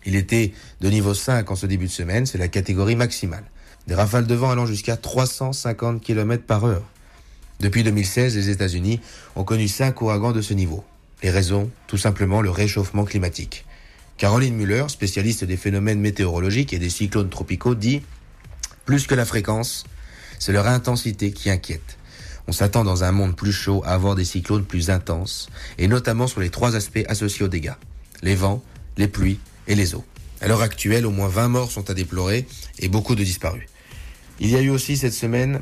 Il était de niveau 5 en ce début de semaine, c'est la catégorie maximale. Des rafales de vent allant jusqu'à 350 km par heure. Depuis 2016, les États-Unis ont connu 5 ouragans de ce niveau. Les raisons, tout simplement le réchauffement climatique. Caroline Muller, spécialiste des phénomènes météorologiques et des cyclones tropicaux, dit Plus que la fréquence, c'est leur intensité qui inquiète. On s'attend dans un monde plus chaud à avoir des cyclones plus intenses, et notamment sur les trois aspects associés aux dégâts. Les vents, les pluies et les eaux. À l'heure actuelle, au moins 20 morts sont à déplorer et beaucoup de disparus. Il y a eu aussi cette semaine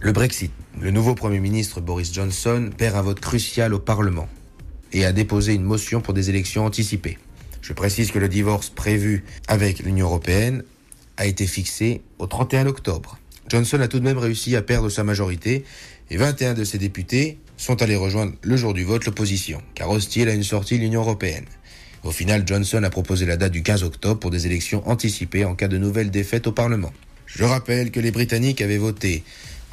le Brexit. Le nouveau Premier ministre Boris Johnson perd un vote crucial au Parlement et a déposé une motion pour des élections anticipées. Je précise que le divorce prévu avec l'Union européenne a été fixé au 31 octobre. Johnson a tout de même réussi à perdre sa majorité et 21 de ses députés sont allés rejoindre le jour du vote l'opposition, car hostile à une sortie de l'Union européenne. Au final, Johnson a proposé la date du 15 octobre pour des élections anticipées en cas de nouvelle défaite au Parlement. Je rappelle que les Britanniques avaient voté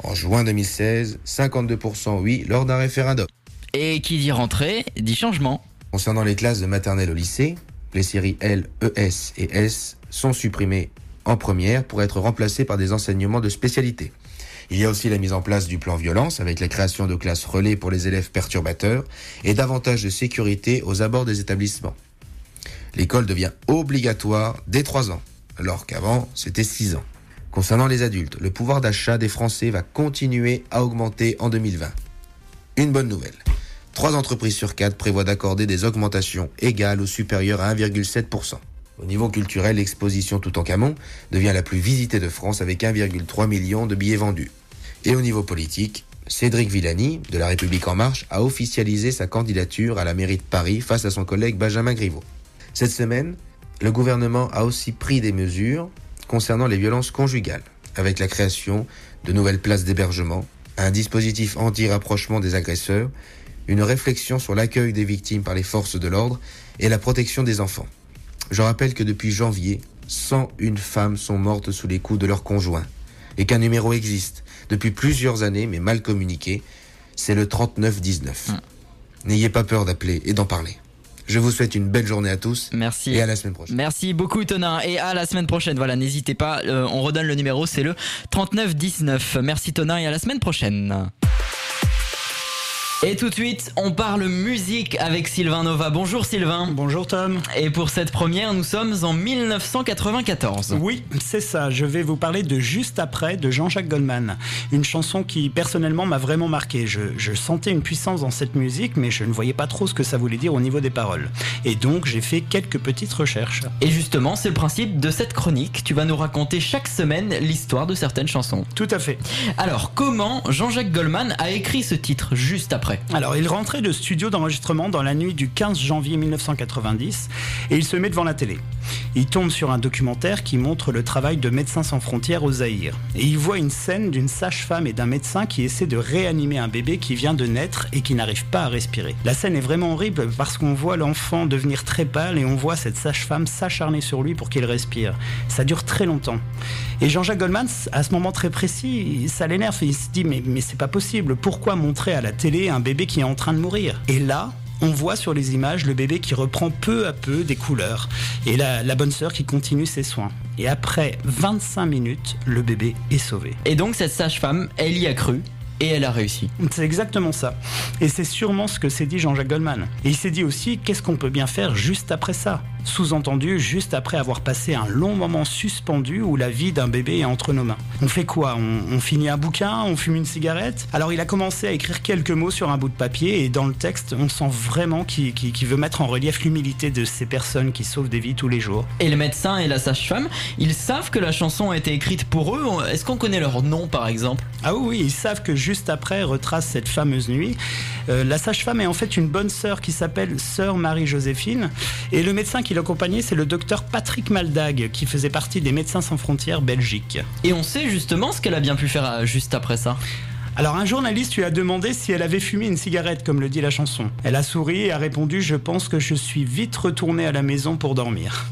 en juin 2016 52% oui lors d'un référendum. Et qui dit rentrée, dit changement. Concernant les classes de maternelle au lycée, les séries L, ES et S sont supprimées en première pour être remplacées par des enseignements de spécialité. Il y a aussi la mise en place du plan violence avec la création de classes relais pour les élèves perturbateurs et davantage de sécurité aux abords des établissements. L'école devient obligatoire dès 3 ans, alors qu'avant c'était 6 ans. Concernant les adultes, le pouvoir d'achat des Français va continuer à augmenter en 2020. Une bonne nouvelle. Trois entreprises sur quatre prévoient d'accorder des augmentations égales ou supérieures à 1,7%. Au niveau culturel, l'exposition Toutankhamon devient la plus visitée de France avec 1,3 million de billets vendus. Et au niveau politique, Cédric Villani, de La République En Marche, a officialisé sa candidature à la mairie de Paris face à son collègue Benjamin Griveaux. Cette semaine, le gouvernement a aussi pris des mesures concernant les violences conjugales, avec la création de nouvelles places d'hébergement, un dispositif anti-rapprochement des agresseurs, une réflexion sur l'accueil des victimes par les forces de l'ordre et la protection des enfants. Je rappelle que depuis janvier, 101 femmes sont mortes sous les coups de leur conjoint et qu'un numéro existe depuis plusieurs années mais mal communiqué, c'est le 3919. Hum. N'ayez pas peur d'appeler et d'en parler. Je vous souhaite une belle journée à tous. Merci. Et à la semaine prochaine. Merci beaucoup Tonin et à la semaine prochaine. Voilà, n'hésitez pas, euh, on redonne le numéro, c'est le 3919. Merci Tonin et à la semaine prochaine. Et tout de suite, on parle musique avec Sylvain Nova. Bonjour Sylvain. Bonjour Tom. Et pour cette première, nous sommes en 1994. Oui, c'est ça. Je vais vous parler de Juste après de Jean-Jacques Goldman. Une chanson qui personnellement m'a vraiment marqué. Je, sentais une puissance dans cette musique, mais je ne voyais pas trop ce que ça voulait dire au niveau des paroles. Et donc j'ai fait quelques petites recherches. Et justement, c'est le principe de cette chronique. Tu vas nous raconter chaque semaine l'histoire de certaines chansons. Tout à fait. Alors, comment Jean-Jacques Goldman a écrit ce titre juste après? Alors, il rentrait de studio d'enregistrement dans la nuit du 15 janvier 1990 et il se met devant la télé. Il tombe sur un documentaire qui montre le travail de Médecins sans frontières au Zaïre. Et il voit une scène d'une sage-femme et d'un médecin qui essaie de réanimer un bébé qui vient de naître et qui n'arrive pas à respirer. La scène est vraiment horrible parce qu'on voit l'enfant devenir très pâle et on voit cette sage-femme s'acharner sur lui pour qu'il respire. Ça dure très longtemps. Et Jean-Jacques Goldman, à ce moment très précis, ça l'énerve. Il se dit mais, mais c'est pas possible. Pourquoi montrer à la télé un bébé qui est en train de mourir Et là, on voit sur les images le bébé qui reprend peu à peu des couleurs et la, la bonne sœur qui continue ses soins. Et après 25 minutes, le bébé est sauvé. Et donc cette sage-femme, elle y a cru et elle a réussi. C'est exactement ça. Et c'est sûrement ce que s'est dit Jean-Jacques Goldman. Et il s'est dit aussi qu'est-ce qu'on peut bien faire juste après ça? Sous-entendu, juste après avoir passé un long moment suspendu où la vie d'un bébé est entre nos mains. On fait quoi? On, on finit un bouquin? On fume une cigarette? Alors il a commencé à écrire quelques mots sur un bout de papier et dans le texte, on sent vraiment qu'il qu qu veut mettre en relief l'humilité de ces personnes qui sauvent des vies tous les jours. Et le médecin et la sage-femme, ils savent que la chanson a été écrite pour eux Est-ce qu'on connaît leur nom par exemple? Ah oui, oui, ils savent que juste après retrace cette fameuse nuit. Euh, la sage-femme est en fait une bonne sœur qui s'appelle Sœur Marie-Joséphine. Et le médecin qui l'accompagnait, c'est le docteur Patrick Maldag, qui faisait partie des Médecins sans frontières Belgique. Et on sait justement ce qu'elle a bien pu faire euh, juste après ça alors un journaliste lui a demandé si elle avait fumé une cigarette, comme le dit la chanson. Elle a souri et a répondu Je pense que je suis vite retournée à la maison pour dormir.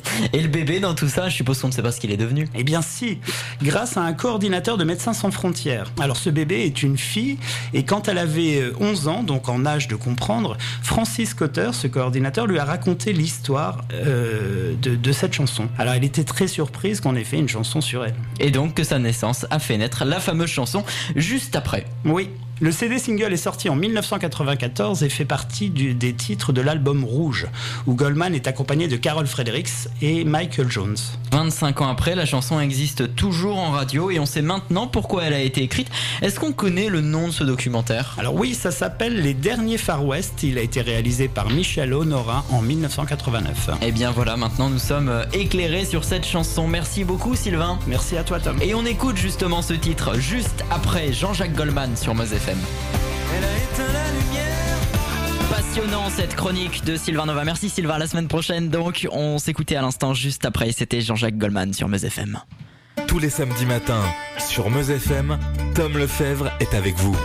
Et le bébé dans tout ça, je suppose qu'on ne sait pas ce qu'il est devenu. Eh bien si, grâce à un coordinateur de Médecins sans frontières. Alors ce bébé est une fille et quand elle avait 11 ans, donc en âge de comprendre, Francis Cotter, ce coordinateur, lui a raconté l'histoire euh, de, de cette chanson. Alors elle était très surprise qu'on ait fait une chanson sur elle. Et donc que sa naissance a fait naître la fameuse chanson juste après. Oui, le CD single est sorti en 1994 et fait partie du, des titres de l'album Rouge, où Goldman est accompagné de Carol Fredericks et Michael Jones. 25 ans après, la chanson existe toujours en radio et on sait maintenant pourquoi elle a été écrite. Est-ce qu'on connaît le nom de ce documentaire? Alors oui, ça s'appelle Les Derniers Far West. Il a été réalisé par Michel Honorat en 1989. Et Eh bien voilà, maintenant nous sommes euh, éclairés sur cette chanson. Merci beaucoup Sylvain. Merci à toi Tom. Et on écoute justement ce titre juste après Jean-Jacques Goldman sur Meuse Elle a éteint la lumière. Passionnant cette chronique de Sylvain Nova. Merci Sylvain, la semaine prochaine donc. On s'écoutait à l'instant juste après. C'était Jean-Jacques Goldman sur Meuse FM. Tous les samedis matins sur Meuse FM, Tom Lefebvre est avec vous.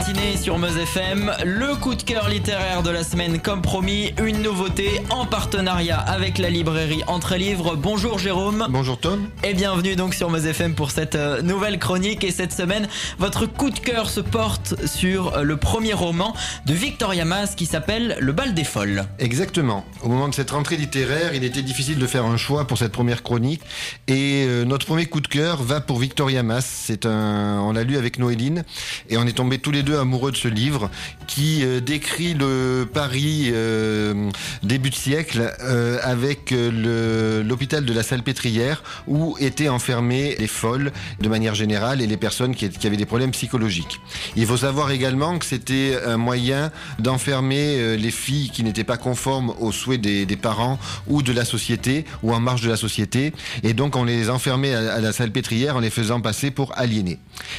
Matinée sur Meuse FM, le coup de cœur littéraire de la semaine comme promis, une nouveauté en partenariat avec la librairie Entre Livres. Bonjour Jérôme. Bonjour Tom. Et bienvenue donc sur Meuse FM pour cette euh, nouvelle chronique et cette semaine, votre coup de cœur se porte sur euh, le premier roman de Victoria Mas qui s'appelle Le bal des folles. Exactement. Au moment de cette rentrée littéraire, il était difficile de faire un choix pour cette première chronique et euh, notre premier coup de cœur va pour Victoria Mas. C'est un on l'a lu avec Noéline et on est tombé tous les deux amoureux de ce livre qui euh, décrit le Paris euh, début de siècle euh, avec l'hôpital de la Salpêtrière où étaient enfermées les folles de manière générale et les personnes qui, avaient des problèmes psychologiques. Il faut savoir également que c'était un moyen d'enfermer les filles qui n'étaient pas conformes aux souhaits des, parents ou de la société ou en marge de la société et donc on les enfermait à, à la Salpêtrière en les faisant passer pour aliénés.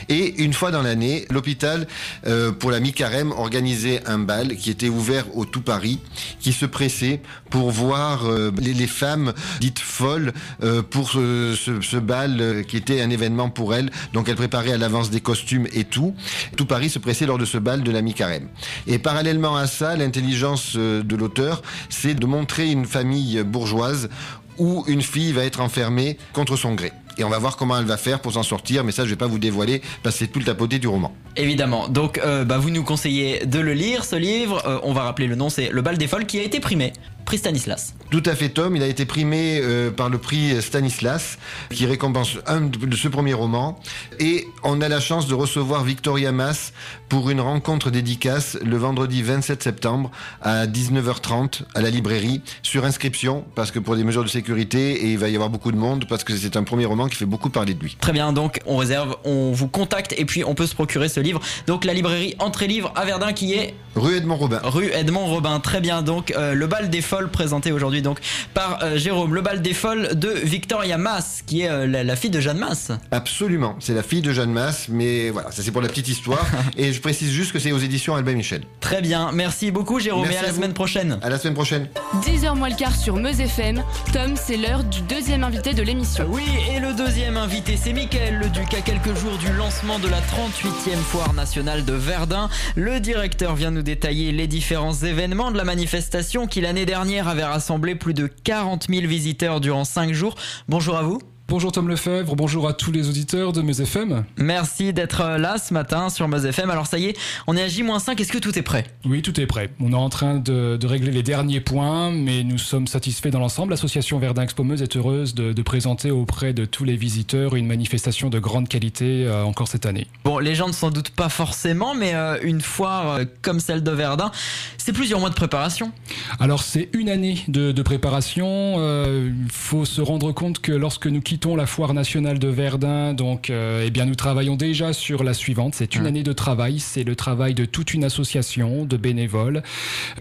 Et une fois dans l'année, l'hôpital, euh, pour la mi-carême, organisait un bal qui était ouvert au tout Paris, qui se pressait pour voir euh, les, femmes dites folles euh, pour ce, ce- bal qui était un événement pour elles. Donc elles préparaient à l'avance des costumes et tout. Tout Paris se pressait lors de ce bal de la mi-carême. Et parallèlement à ça, l'intelligence de l'auteur, c'est de montrer une famille bourgeoise où une fille va être enfermée contre son gré. Et on va voir comment elle va faire pour s'en sortir, mais ça je vais pas vous dévoiler parce que c'est tout le tapoté du roman. Évidemment. Donc, euh, bah, vous nous conseillez de le lire, ce livre. Euh, on va rappeler le nom, c'est Le bal des folles qui a été primé. Prix Stanislas. Tout à fait Tom, il a été primé euh, par le prix Stanislas qui récompense un de ce premier roman et on a la chance de recevoir Victoria Mas pour une rencontre dédicace le vendredi 27 septembre à 19h30 à la librairie sur inscription parce que pour des mesures de sécurité et il va y avoir beaucoup de monde parce que c'est un premier roman qui fait beaucoup parler de lui. Très bien, donc on réserve, on vous contacte et puis on peut se procurer ce livre. Donc la librairie Entrée Livre à Verdun qui est Rue Edmond Robin. Rue Edmond Robin. Très bien, donc euh, Le bal des folles folles présentées aujourd'hui donc par euh, Jérôme. Le bal des folles de Victoria Mass, qui est euh, la, la fille de Jeanne Masse. Absolument, c'est la fille de Jeanne Masse, mais voilà, ça c'est pour la petite histoire. et je précise juste que c'est aux éditions Albin Michel. Très bien, merci beaucoup Jérôme Merci et à la à vous. semaine prochaine. À la semaine prochaine. 10h moins le quart sur Meuse FM. Tom, c'est l'heure du deuxième invité de l'émission. Oui, et le deuxième invité, c'est Mickaël Leduc. À quelques jours du lancement de la 38e foire nationale de Verdun, le directeur vient nous détailler les différents événements de la manifestation qui l'année dernière avait rassemblé plus de 40 000 visiteurs durant 5 jours. Bonjour à vous. Bonjour Tom Lefebvre, bonjour à tous les auditeurs de Meuse FM. Merci d'être euh, là ce matin sur Meuse FM. Alors ça y est, on est à J-5, est-ce que tout est prêt? Oui, tout est prêt. On est en train de, de régler les derniers points, mais nous sommes satisfaits dans l'ensemble. L'association Verdun Expo Meuse est heureuse de, de présenter auprès de tous les visiteurs une manifestation de grande qualité euh, encore cette année. Bon, les gens ne s'en doutent pas forcément, mais euh, une foire euh, comme celle de Verdun, c'est plusieurs mois de préparation. Alors c'est une année de, de préparation. Il faut se rendre compte que lorsque nous quittons la foire nationale de Verdun, donc euh, eh bien nous travaillons déjà sur la suivante. C'est une année de travail. C'est le travail de toute une association de bénévoles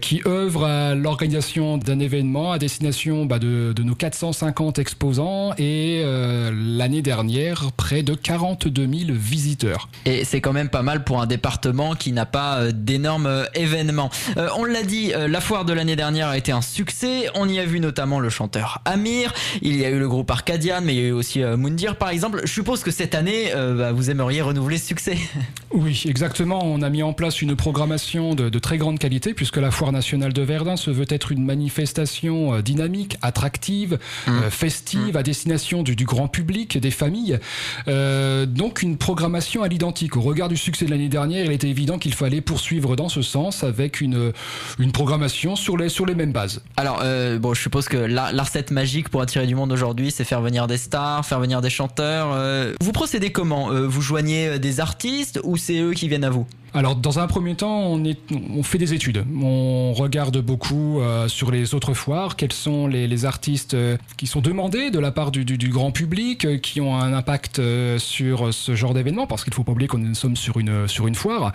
qui œuvrent à l'organisation d'un événement à destination bah, de, de nos 450 exposants et euh, l'année dernière près de 42 000 visiteurs. Et c'est quand même pas mal pour un département qui n'a pas euh, d'énormes euh, événements. Euh, on l'a dit, la foire de l'année dernière a été un succès. On y a vu notamment le chanteur Amir. Il y a eu le groupe Arcadian, mais il y a eu aussi euh, Moundir par exemple. Je suppose que cette année, euh, bah, vous aimeriez renouveler ce succès. Oui, exactement. On a mis en place une programmation de, de très grande qualité puisque la Foire nationale de Verdun se veut être une manifestation euh, dynamique, attractive, euh, festive, à destination du, du grand public, des familles. Euh, donc une programmation à l'identique. Au regard du succès de l'année dernière, il était évident qu'il fallait poursuivre dans ce sens avec une, une programmation sur les, sur les mêmes bases. Alors, euh, bon, je suppose que la, la recette magique pour attirer du monde aujourd'hui, c'est faire venir des stars, faire venir des chanteurs. Euh, vous procédez comment Euh, Vous joignez euh, des artistes ou c'est eux qui viennent à vous? Alors, dans un premier temps, on, est, on fait des études. On regarde beaucoup euh, sur les autres foires quels sont les, les artistes euh, qui sont demandés de la part du, du- du grand public, euh, qui ont un impact euh, sur ce genre d'événement, parce qu'il faut pas oublier qu'on sommes sur une, sur une foire.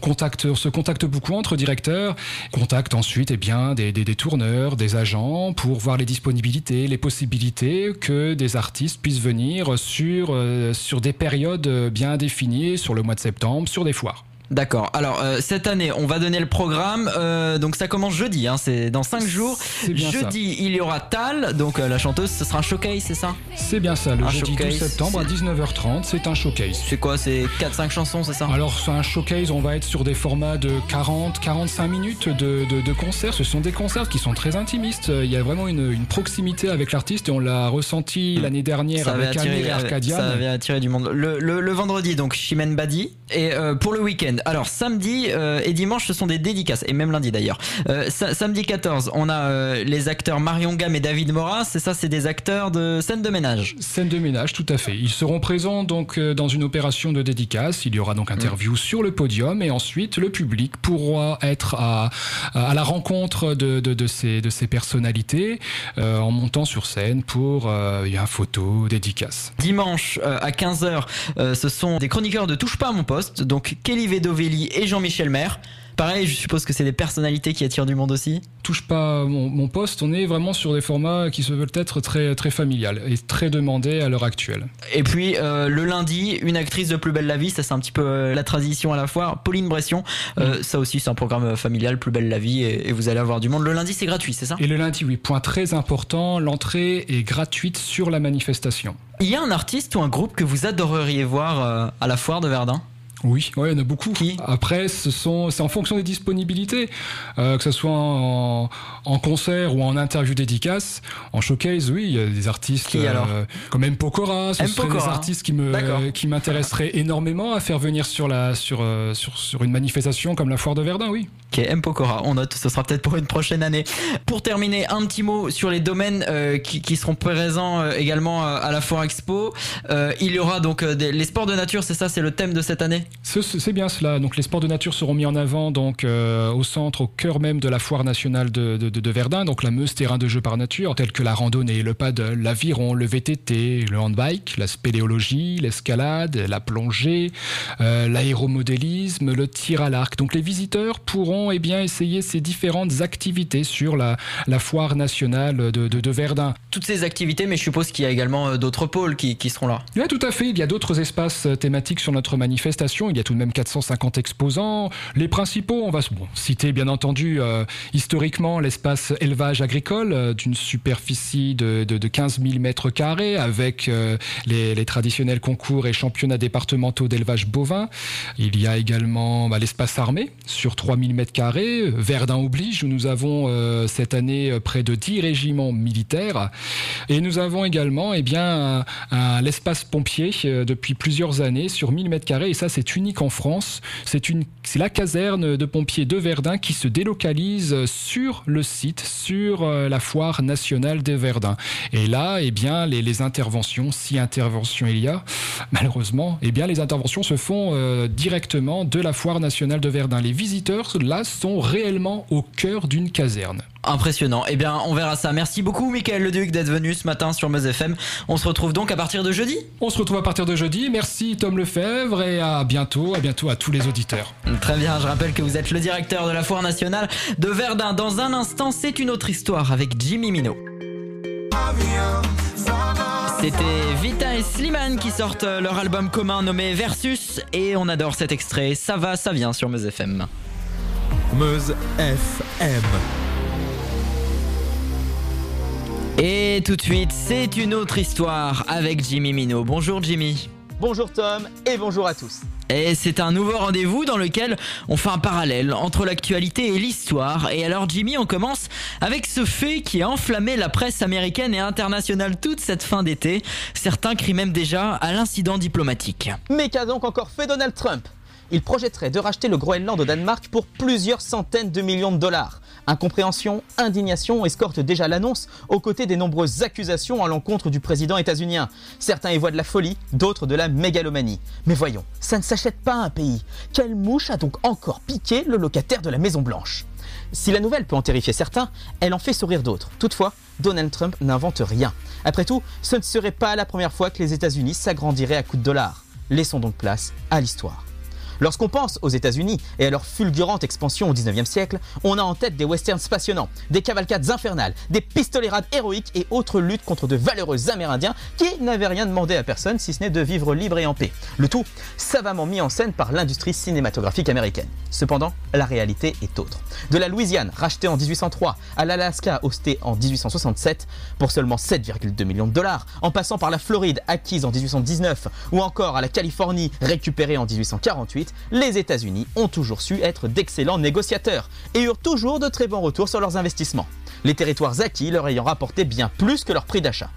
Contacte, on se contacte beaucoup entre directeurs, contacte ensuite eh bien, des, des, des tourneurs, des agents, pour voir les disponibilités, les possibilités que des artistes puissent venir sur, euh, sur des périodes bien définies, sur le mois de septembre, sur des foires. D'accord. Alors euh, cette année, on va donner le programme. Euh, donc ça commence jeudi, hein, c'est dans 5 jours. ça. Jeudi, il y aura Tal, donc euh, la chanteuse, ce sera un showcase, c'est ça? C'est bien ça, le Un jeudi 12 showcase, septembre à 19h30, c'est un showcase. C'est quoi? C'est 4-5 chansons, c'est ça? Alors c'est un showcase, on va être sur des formats de 40-45 minutes de, de, de concerts. Ce sont des concerts qui sont très intimistes. Il y a vraiment une, une proximité avec l'artiste et on l'a ressenti l'année dernière ça avec Amir et Arcadian. ça avait attiré du monde. Le, le- le vendredi, donc Chimène Badi. Et pour le week-end, alors samedi euh, et dimanche, ce sont des dédicaces, et même lundi d'ailleurs. Euh, sa- samedi 14, on a euh, les acteurs Marion Gamme et David Moras, c'est ça, c'est des acteurs de scène de ménage. Scène de ménage, tout à fait. Ils seront présents donc dans une opération de dédicace. Il y aura donc interview sur le podium et ensuite le public pourra être à, à la rencontre de, de, de ces, de ces personnalités en montant sur scène pour euh, une photo, dédicace. Dimanche à 15h, euh, ce sont des chroniqueurs de Touche pas à mon poste, donc Kelly Vedovelli et Jean-Michel Maire. Pareil, je suppose que c'est des personnalités qui attirent du monde aussi. Touche pas mon, mon poste, on est vraiment sur des formats qui se veulent être très, très familial et très demandés à l'heure actuelle. Et puis euh, le lundi, une actrice de Plus belle la vie, ça c'est un petit peu euh, la tradition à la fois. Pauline Bression, euh, ça aussi c'est un programme familial, Plus belle la vie, et, et vous allez avoir du monde. Le lundi c'est gratuit, c'est ça? Et le lundi, oui, point très important, l'entrée est gratuite sur la manifestation. Il y a un artiste ou un groupe que vous adoreriez voir à la foire de Verdun? Oui, ouais, il y en a beaucoup. Après, ce sont, c'est en fonction des disponibilités, euh, que ce soit en, en concert ou en interview dédicace. En showcase, oui, il y a des artistes Qui, alors comme M. Pokora. Ce M. des Pokora. artistes qui me, qui m'intéresseraient énormément à faire venir sur la, sur, euh, sur, sur une manifestation comme la foire de Verdun, oui. Ok, M. Pokora, on note, ce sera peut-être pour une prochaine année. Pour terminer, un petit mot sur les domaines euh, qui, qui seront présents euh, également euh, à la Foire Expo. Euh, il y aura donc euh, des- les sports de nature, c'est ça, c'est le thème de cette année? C'est bien cela. Donc les sports de nature seront mis en avant donc euh, au centre, au cœur même de la foire nationale de, de- de- de Verdun, donc la Meuse terrain de jeu par nature, tels que la randonnée, le paddle, l'aviron, le VTT, le handbike, la spéléologie, l'escalade, la plongée, euh, l'aéromodélisme, le tir à l'arc. Donc les visiteurs pourront eh bien, essayé ces différentes activités sur la, la foire nationale de, Verdun. Toutes ces activités, mais je suppose qu'il y a également euh, d'autres pôles qui, qui, seront là. Oui, tout à fait. Il y a d'autres espaces thématiques sur notre manifestation. Il y a tout de même 450 exposants. Les principaux, on va citer bien entendu euh, historiquement l'espace élevage agricole euh, d'une superficie de, de, de, 15 000 mètres carrés avec euh, les, les, traditionnels concours et championnats départementaux d'élevage bovin. Il y a également bah, l'espace armé sur 3 000 mètres carrés. Verdun oblige où nous avons cette année près de 10 régiments militaires. Et nous avons également eh bien, l'espace pompier depuis plusieurs années sur 1000 mètres carrés. Et ça, c'est unique en France. C'est la caserne de pompiers de Verdun qui se délocalise sur le site, sur euh, la foire nationale de Verdun. Et là, eh bien, les, interventions, si interventions il y a, malheureusement, eh bien, les interventions se font euh, directement de la foire nationale de Verdun. Les visiteurs, là, sont réellement au cœur d'une caserne. Impressionnant. Eh bien, on verra ça. Merci beaucoup, Michael Leduc, d'être venu ce matin sur Meuse FM. On se retrouve donc à partir de jeudi On se retrouve à partir de jeudi. Merci, Tom Lefebvre, et à bientôt. À bientôt à tous les auditeurs. Très bien. Je rappelle que vous êtes le directeur de la Foire nationale de Verdun. Dans un instant, c'est une autre histoire avec Jimmy Minot. C'était Vita et Slimane qui sortent leur album commun nommé Versus et on adore cet extrait. Ça va, ça vient sur Meuse FM. Meuse FM. Et tout de suite, c'est une autre histoire avec Jimmy Minot. Bonjour Jimmy. Bonjour Tom et bonjour à tous. Et c'est un nouveau rendez-vous dans lequel on fait un parallèle entre l'actualité et l'histoire. Et alors Jimmy, on commence avec ce fait qui a enflammé la presse américaine et internationale toute cette fin d'été. Certains crient même déjà à l'incident diplomatique. Mais qu'a donc encore fait Donald Trump? Il projetterait de racheter le Groenland au Danemark pour plusieurs centaines de millions de dollars. Incompréhension, indignation escortent déjà l'annonce aux côtés des nombreuses accusations à l'encontre du président états-unien. Certains y voient de la folie, d'autres de la mégalomanie. Mais voyons, ça ne s'achète pas un pays. Quelle mouche a donc encore piqué le locataire de la Maison Blanche si la nouvelle peut en terrifier certains, elle en fait sourire d'autres. Toutefois, Donald Trump n'invente rien. Après tout, ce ne serait pas la première fois que les États-Unis s'agrandiraient à coups de dollars. Laissons donc place à l'histoire. Lorsqu'on pense aux États-Unis et à leur fulgurante expansion au 19e siècle, on a en tête des westerns passionnants, des cavalcades infernales, des pistolérades héroïques et autres luttes contre de valeureux Amérindiens qui n'avaient rien demandé à personne si ce n'est de vivre libre et en paix. Le tout savamment mis en scène par l'industrie cinématographique américaine. Cependant, la réalité est autre. De la Louisiane, rachetée en 1803, à l'Alaska, hostée en 1867, pour seulement 7,2 millions de dollars, en passant par la Floride, acquise en 1819, ou encore à la Californie, récupérée en 1848, les États-Unis ont toujours su être d'excellents négociateurs et eurent toujours de très bons retours sur leurs investissements. Les territoires acquis leur ayant rapporté bien plus que leur prix d'achat.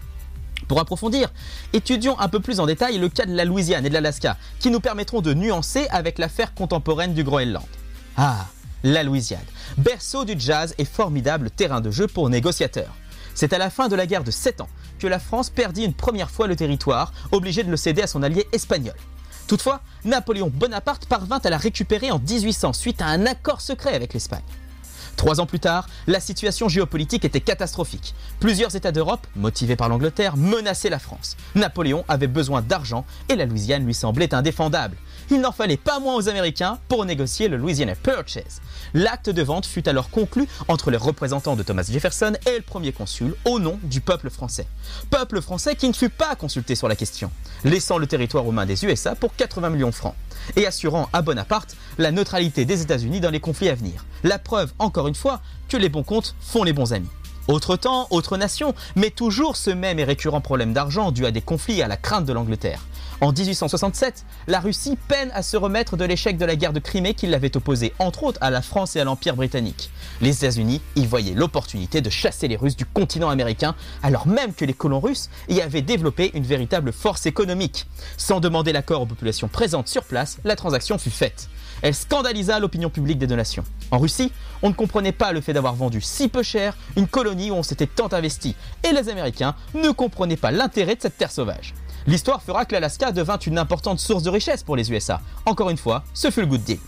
Pour approfondir, étudions un peu plus en détail le cas de la Louisiane et de l'Alaska, qui nous permettront de nuancer avec l'affaire contemporaine du Groenland. Ah, la Louisiane, berceau du jazz et formidable terrain de jeu pour négociateurs. C'est à la fin de la guerre de 7 ans que la France perdit une première fois le territoire, obligée de le céder à son allié espagnol. Toutefois, Napoléon Bonaparte parvint à la récupérer en 1800 suite à un accord secret avec l'Espagne. Trois ans plus tard, la situation géopolitique était catastrophique. Plusieurs États d'Europe, motivés par l'Angleterre, menaçaient la France. Napoléon avait besoin d'argent et la Louisiane lui semblait indéfendable. Il n'en fallait pas moins aux Américains pour négocier le Louisiana Purchase. L'acte de vente fut alors conclu entre les représentants de Thomas Jefferson et le premier consul au nom du peuple français. Peuple français qui ne fut pas consulté sur la question, laissant le territoire aux mains des USA pour 80 millions de francs et assurant à Bonaparte la neutralité des États-Unis dans les conflits à venir. La preuve, encore une fois, que les bons comptes font les bons amis. Autre temps, autre nation, mais toujours ce même et récurrent problème d'argent dû à des conflits et à la crainte de l'Angleterre. En 1867, la Russie peine à se remettre de l'échec de la guerre de Crimée qui l'avait opposée entre autres à la France et à l'Empire britannique. Les États-Unis y voyaient l'opportunité de chasser les Russes du continent américain alors même que les colons russes y avaient développé une véritable force économique. Sans demander l'accord aux populations présentes sur place, la transaction fut faite. Elle scandalisa l'opinion publique des deux nations. En Russie, on ne comprenait pas le fait d'avoir vendu si peu cher une colonie où on s'était tant investi, et les Américains ne comprenaient pas l'intérêt de cette terre sauvage. L'histoire fera que l'Alaska devint une importante source de richesse pour les USA. Encore une fois, ce fut le good deal.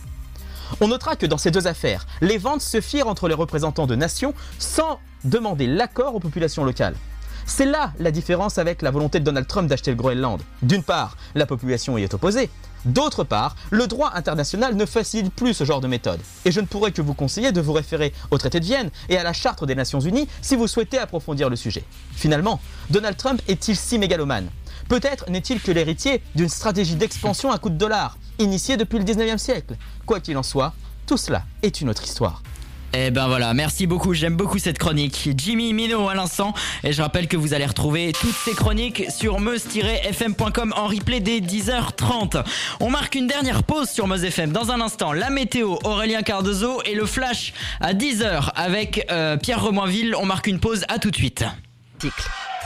On notera que dans ces deux affaires, les ventes se firent entre les représentants de nations sans demander l'accord aux populations locales. C'est là la différence avec la volonté de Donald Trump d'acheter le Groenland. D'une part, la population y est opposée. D'autre part, le droit international ne facilite plus ce genre de méthode. Et je ne pourrais que vous conseiller de vous référer au traité de Vienne et à la Charte des Nations Unies si vous souhaitez approfondir le sujet. Finalement, Donald Trump est-il si mégalomane? Peut-être n'est-il que l'héritier d'une stratégie d'expansion à coups de dollars, initiée depuis le 19e siècle. Quoi qu'il en soit, tout cela est une autre histoire. Et ben voilà, merci beaucoup, j'aime beaucoup cette chronique. Jimmy Mino à l'instant, et je rappelle que vous allez retrouver toutes ces chroniques sur meuse-fm.com en replay dès 10h30. On marque une dernière pause sur Meuse FM. Dans un instant, la météo, Aurélien Cardozo et le flash à 10h avec euh, Pierre Remoinville. On marque une pause, à tout de suite.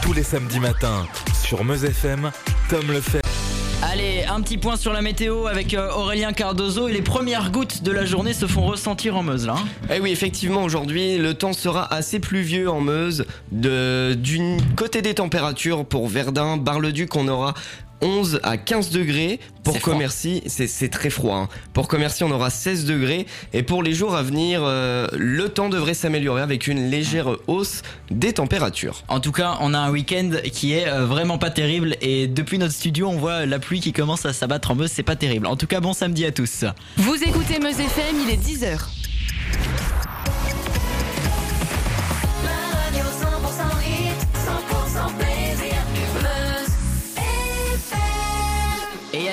Tous les samedis matins sur Meuse FM, Tom le fait. Allez, un petit point sur la météo avec euh, Aurélien Cardozo et les premières gouttes de la journée se font ressentir en Meuse là. hein. Eh oui, effectivement, aujourd'hui, le temps sera assez pluvieux en Meuse. De, du côté des températures, pour Verdun, Bar-le-Duc, on aura 11 à 15 degrés. Pour. Commercy, c'est c'est très froid. hein. Pour Commercy, on aura 16 degrés. Et pour les jours à venir, euh, le temps devrait s'améliorer avec une légère hausse des températures. En tout cas, on a un week-end qui est euh, vraiment pas terrible et depuis notre studio, on voit la pluie qui commence à s'abattre en Meuse, c'est pas terrible. En tout cas, bon samedi à tous. Vous écoutez Meuse FM, il est 10h.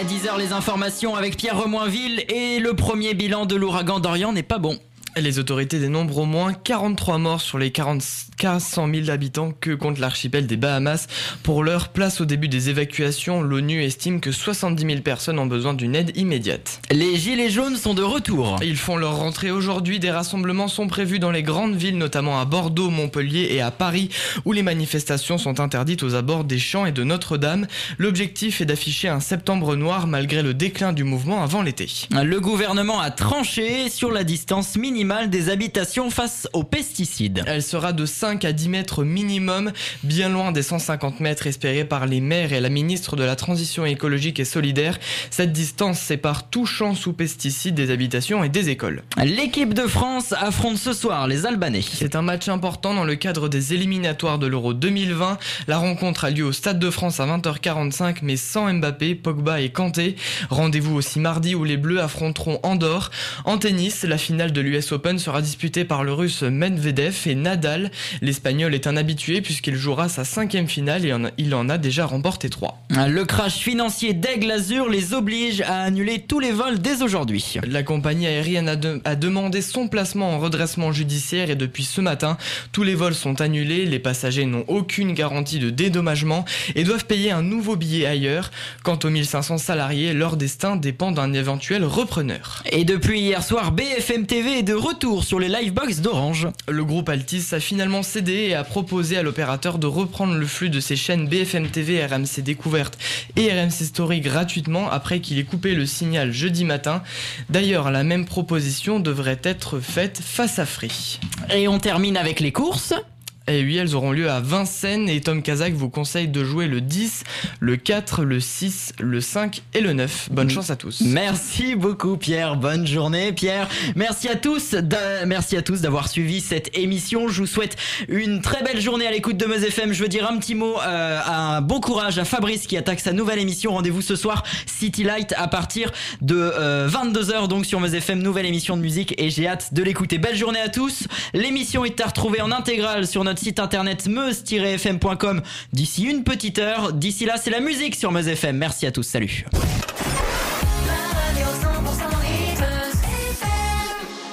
À 10h, les informations avec Pierre Remoinville et le premier bilan de l'ouragan d'Orient n'est pas bon. Les autorités dénombrent au moins 43 morts sur les 40 400 000 habitants que compte l'archipel des Bahamas. Pour leur place au début des évacuations, l'ONU estime que 70 000 personnes ont besoin d'une aide immédiate. Les gilets jaunes sont de retour. Ils font leur rentrée aujourd'hui. Des rassemblements sont prévus dans les grandes villes, notamment à Bordeaux, Montpellier et à Paris, où les manifestations sont interdites aux abords des champs et de Notre-Dame. L'objectif est d'afficher un septembre noir malgré le déclin du mouvement avant l'été. Le gouvernement a tranché sur la distance minimale des habitations face aux pesticides. Elle sera de 5 à 10 mètres minimum, bien loin des 150 mètres espérés par les maires et la ministre de la Transition écologique et solidaire. Cette distance sépare tout champ sous pesticides des habitations et des écoles. L'équipe de France affronte ce soir les Albanais. C'est un match important dans le cadre des éliminatoires de l'Euro 2020. La rencontre a lieu au Stade de France à 20h45, mais sans Mbappé, Pogba et Kanté. Rendez-vous aussi mardi où les Bleus affronteront Andorre. En tennis, la finale de l'US Open sera disputée par le Russe Medvedev et Nadal. L'Espagnol est un habitué puisqu'il jouera sa cinquième finale et en a- il en a déjà remporté trois. Le crash financier d'Aigle Azur les oblige à annuler tous les vols dès aujourd'hui. La compagnie aérienne a, de- a demandé son placement en redressement judiciaire et depuis ce matin, tous les vols sont annulés, les passagers n'ont aucune garantie de dédommagement et doivent payer un nouveau billet ailleurs. Quant aux 1500 salariés, leur destin dépend d'un éventuel repreneur. Et depuis hier soir, BFM TV est de retour sur les livebox d'Orange. Le groupe Altis a finalement cédé et a proposé à l'opérateur de reprendre le flux de ses chaînes BFM TV, RMC Découverte et RMC Story gratuitement après qu'il ait coupé le signal jeudi matin. D'ailleurs, la même proposition devrait être faite face à Free. Et on termine avec les courses. Et oui, elles auront lieu à Vincennes et Tom Kazak vous conseille de jouer le 10, le 4, le 6, le 5 et le 9. Bonne chance à tous. Merci beaucoup Pierre, bonne journée Pierre. Merci à tous, merci à tous d'avoir suivi cette émission. Je vous souhaite une très belle journée à l'écoute de Meuse FM. Je veux dire un petit mot, euh, un bon courage à Fabrice qui attaque sa nouvelle émission. Rendez-vous ce soir City Light à partir de 22h donc sur Meuse FM, nouvelle émission de musique et j'ai hâte de l'écouter. Belle journée à tous. L'émission est à retrouver en intégrale sur site internet meuse-fm.com d'ici une petite heure. D'ici là, c'est la musique sur Meuse FM. Merci à tous. Salut.